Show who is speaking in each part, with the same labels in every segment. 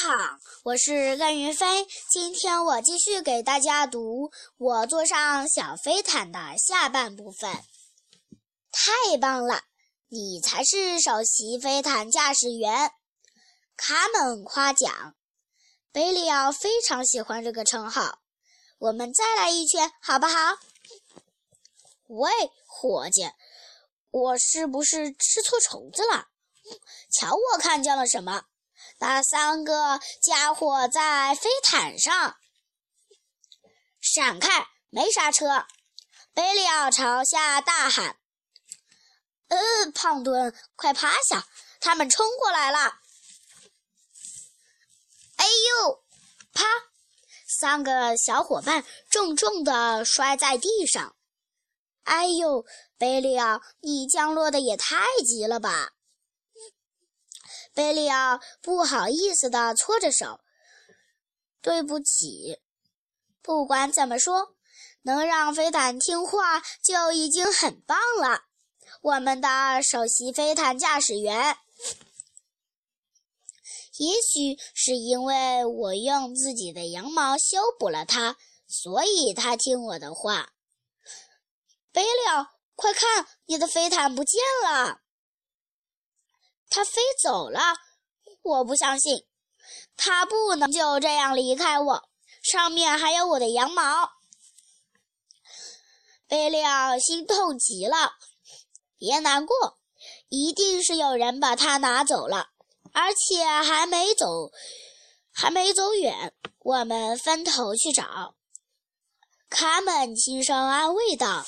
Speaker 1: 好，我是甘云飞。今天我继续给大家读《我坐上小飞毯》的下半部分。太棒了，你才是首席飞毯驾驶员！卡门夸奖。贝利奥非常喜欢这个称号。我们再来一圈，好不好？喂，伙计，我是不是吃错虫子了？瞧，我看见了什么？那三个家伙在飞毯上，闪开！没刹车！贝利奥朝下大喊：“呃，胖墩，快趴下！他们冲过来了！”哎呦！啪！三个小伙伴重重地摔在地上。哎呦，贝利奥，你降落的也太急了吧！贝利奥不好意思地搓着手：“对不起。不管怎么说，能让飞毯听话就已经很棒了。我们的首席飞毯驾驶员，也许是因为我用自己的羊毛修补了它，所以它听我的话。贝利奥，快看，你的飞毯不见了！”它飞走了，我不相信，它不能就这样离开我。上面还有我的羊毛。贝利奥心痛极了，别难过，一定是有人把它拿走了，而且还没走，还没走远。我们分头去找。卡门轻声安慰道。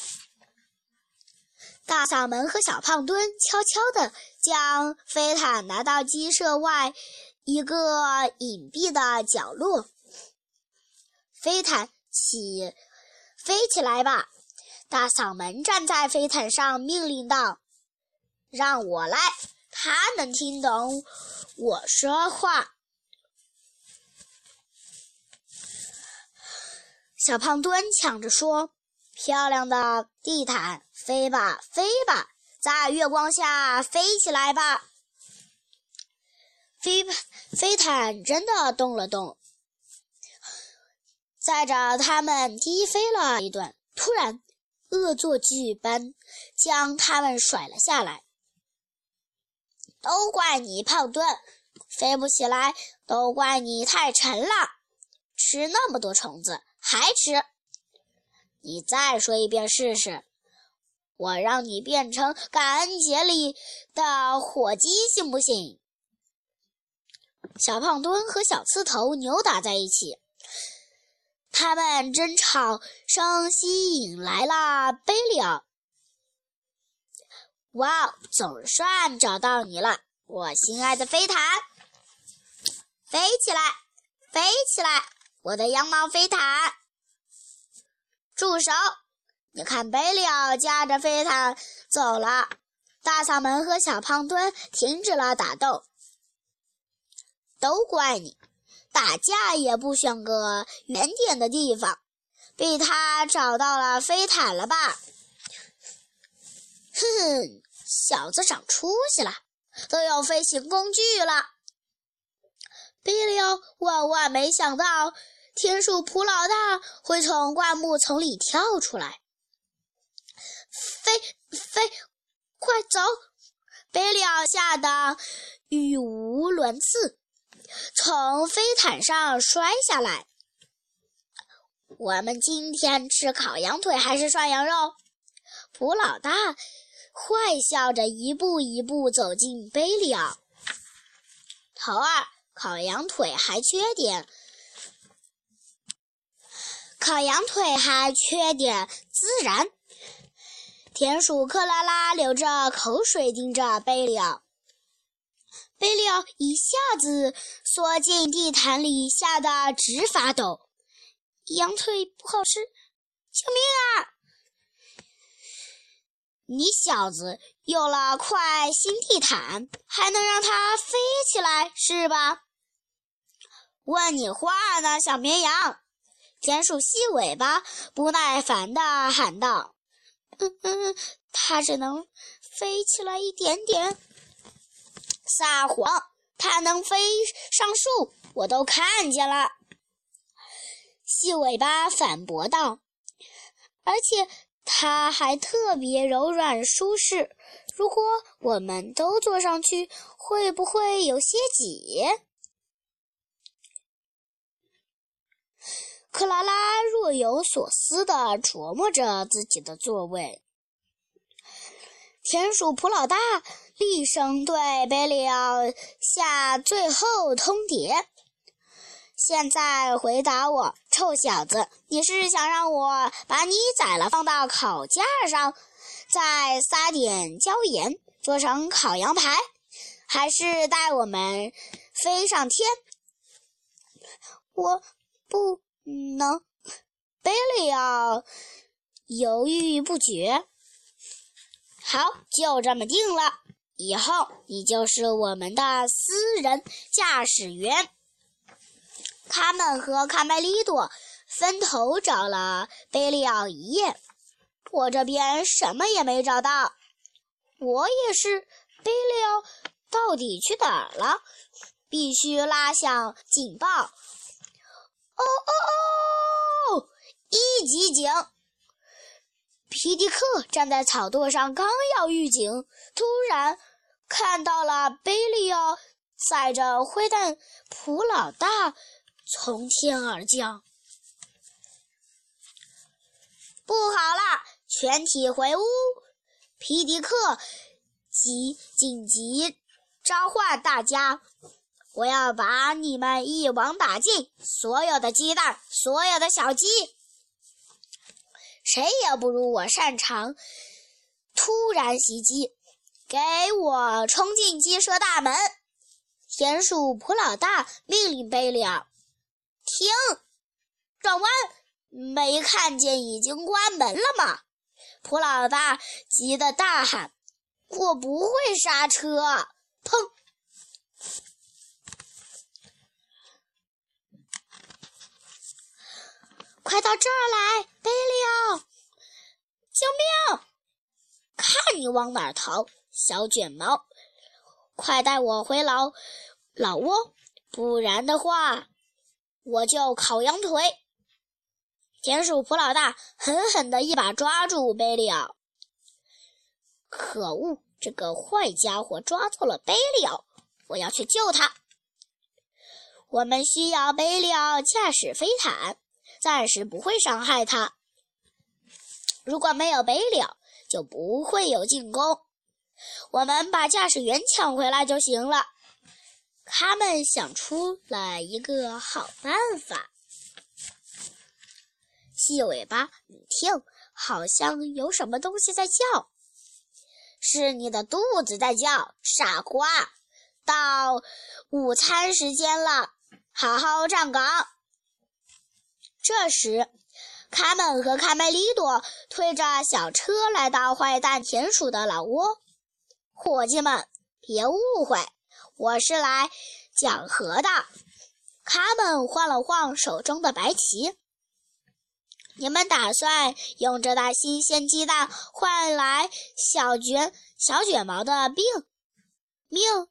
Speaker 1: 大嗓门和小胖墩悄悄地将飞毯拿到鸡舍外一个隐蔽的角落。飞毯起，飞起来吧！大嗓门站在飞毯上命令道：“让我来，他能听懂我说话。”小胖墩抢着说：“漂亮的地毯。”飞吧，飞吧，在月光下飞起来吧！飞飞毯真的动了动，载着他们低飞了一段，突然恶作剧般将他们甩了下来。都怪你胖墩，飞不起来，都怪你太沉了，吃那么多虫子还吃！你再说一遍试试。我让你变成感恩节里的火鸡，行不行？小胖墩和小刺头扭打在一起，他们争吵声吸引来了贝利奥。哇，总算找到你了，我心爱的飞毯！飞起来，飞起来，我的羊毛飞毯！住手！你看，贝利奥驾着飞毯走了。大嗓门和小胖墩停止了打斗。都怪你，打架也不选个远点的地方，被他找到了飞毯了吧？哼哼，小子长出息了，都有飞行工具了。贝利奥万万没想到，田鼠普老大会从灌木丛里跳出来。飞飞，快走！贝利奥吓得语无伦次，从飞毯上摔下来。我们今天吃烤羊腿还是涮羊肉？普老大坏笑着一步一步走进贝利奥。头儿，烤羊腿还缺点，烤羊腿还缺点孜然。田鼠克拉拉流着口水盯着贝利奥，贝利奥一下子缩进地毯里，吓得直发抖。羊腿不好吃，救命啊！你小子有了块新地毯，还能让它飞起来是吧？问你话呢，小绵羊！田鼠细尾巴不耐烦地喊道。嗯嗯，它只能飞起来一点点。撒谎！它能飞上树，我都看见了。”细尾巴反驳道，“而且它还特别柔软舒适。如果我们都坐上去，会不会有些挤？”克拉拉若有所思地琢磨着自己的座位。田鼠普老大厉声对贝利奥下最后通牒。现在回答我，臭小子，你是想让我把你宰了放到烤架上，再撒点椒盐做成烤羊排，还是带我们飞上天？我不能。贝利奥犹豫不决。好，就这么定了，以后你就是我们的私人驾驶员。卡门和卡梅利多分头找了贝利奥一夜，我这边什么也没找到。我也是，贝利奥到底去哪儿了？必须拉响警报！哦哦哦！一级警！皮迪克站在草垛上，刚要预警，突然看到了贝利奥载着灰蛋普老大。从天而降，不好了！全体回屋！皮迪克急紧急召唤大家：“我要把你们一网打尽！所有的鸡蛋，所有的小鸡，谁也不如我擅长突然袭击！给我冲进鸡舍大门！”田鼠普老大命令贝利尔。停！转弯！没看见已经关门了吗？普老大急得大喊：“我不会刹车！”砰！快到这儿来，贝利奥！救命！看你往哪儿逃，小卷毛！快带我回老老窝，不然的话。我就烤羊腿！田鼠普老大狠狠地一把抓住贝利奥。可恶，这个坏家伙抓错了贝利奥！我要去救他。我们需要贝利奥驾驶飞毯，暂时不会伤害他。如果没有贝利奥，就不会有进攻。我们把驾驶员抢回来就行了。他们想出了一个好办法。细尾巴，你听，好像有什么东西在叫，是你的肚子在叫，傻瓜！到午餐时间了，好好站岗。这时，卡门和卡梅利多推着小车来到坏蛋田鼠的老窝。伙计们，别误会。我是来讲和的。卡门晃了晃手中的白旗。你们打算用这袋新鲜鸡蛋换来小卷小卷毛的病命？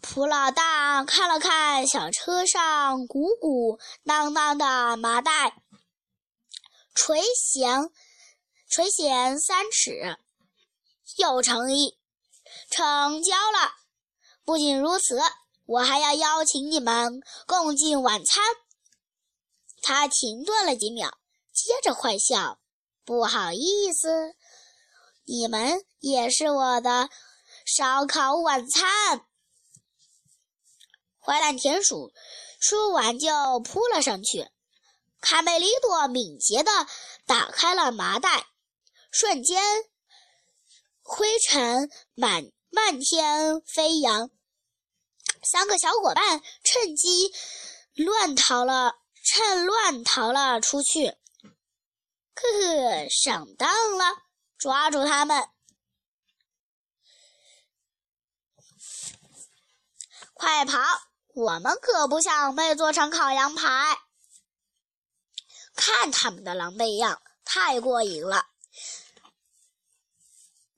Speaker 1: 普老大看了看小车上鼓鼓囊囊的麻袋，垂涎垂涎三尺，有诚意。成交了。不仅如此，我还要邀请你们共进晚餐。他停顿了几秒，接着坏笑：“不好意思，你们也是我的烧烤晚餐。”坏蛋田鼠说完就扑了上去。卡梅利多敏捷地打开了麻袋，瞬间。灰尘满漫天飞扬，三个小伙伴趁机乱逃了，趁乱逃了出去。呵呵，上当了！抓住他们！快跑！我们可不想被做成烤羊排。看他们的狼狈样，太过瘾了。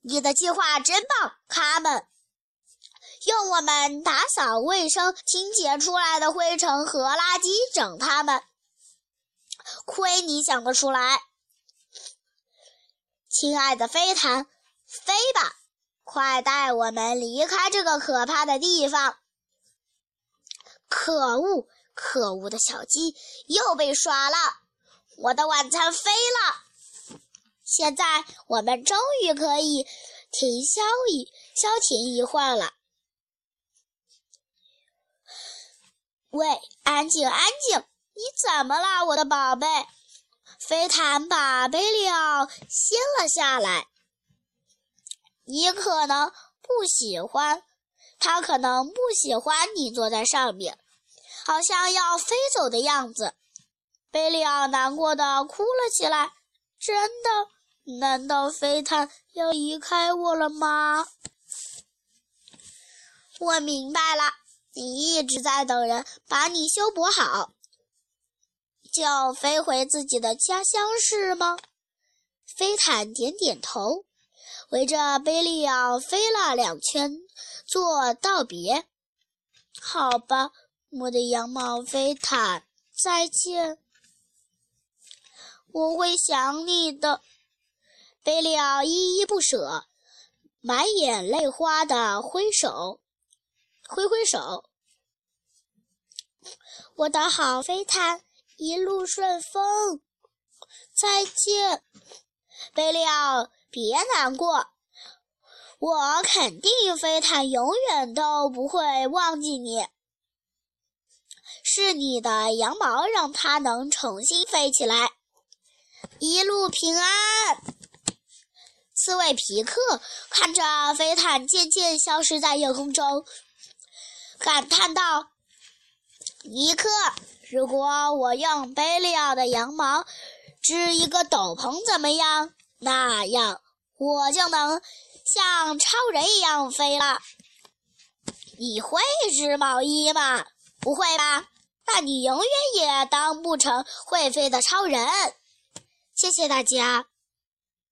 Speaker 1: 你的计划真棒，他们！用我们打扫卫生、清洁出来的灰尘和垃圾整他们。亏你想得出来，亲爱的飞毯，飞吧，快带我们离开这个可怕的地方！可恶，可恶的小鸡又被耍了，我的晚餐飞了。现在我们终于可以停消一消停一会儿了。喂，安静，安静！你怎么了，我的宝贝？飞毯把贝利奥掀了下来。你可能不喜欢，他可能不喜欢你坐在上面，好像要飞走的样子。贝利奥难过的哭了起来。真的？难道飞毯要离开我了吗？我明白了，你一直在等人把你修补好。就飞回自己的家乡是吗？飞毯点点头，围着贝利奥飞了两圈，做道别。好吧，我的羊毛飞毯，再见。我会想你的。贝利奥依依不舍，满眼泪花的挥手，挥挥手。我的好飞毯。一路顺风，再见，贝利奥，别难过，我肯定飞毯永远都不会忘记你。是你的羊毛让它能重新飞起来，一路平安。刺猬皮克看着飞毯渐渐消失在夜空中，感叹道：“尼克。”如果我用贝利奥的羊毛织一个斗篷，怎么样？那样我就能像超人一样飞了。你会织毛衣吗？不会吧？那你永远也当不成会飞的超人。谢谢大家。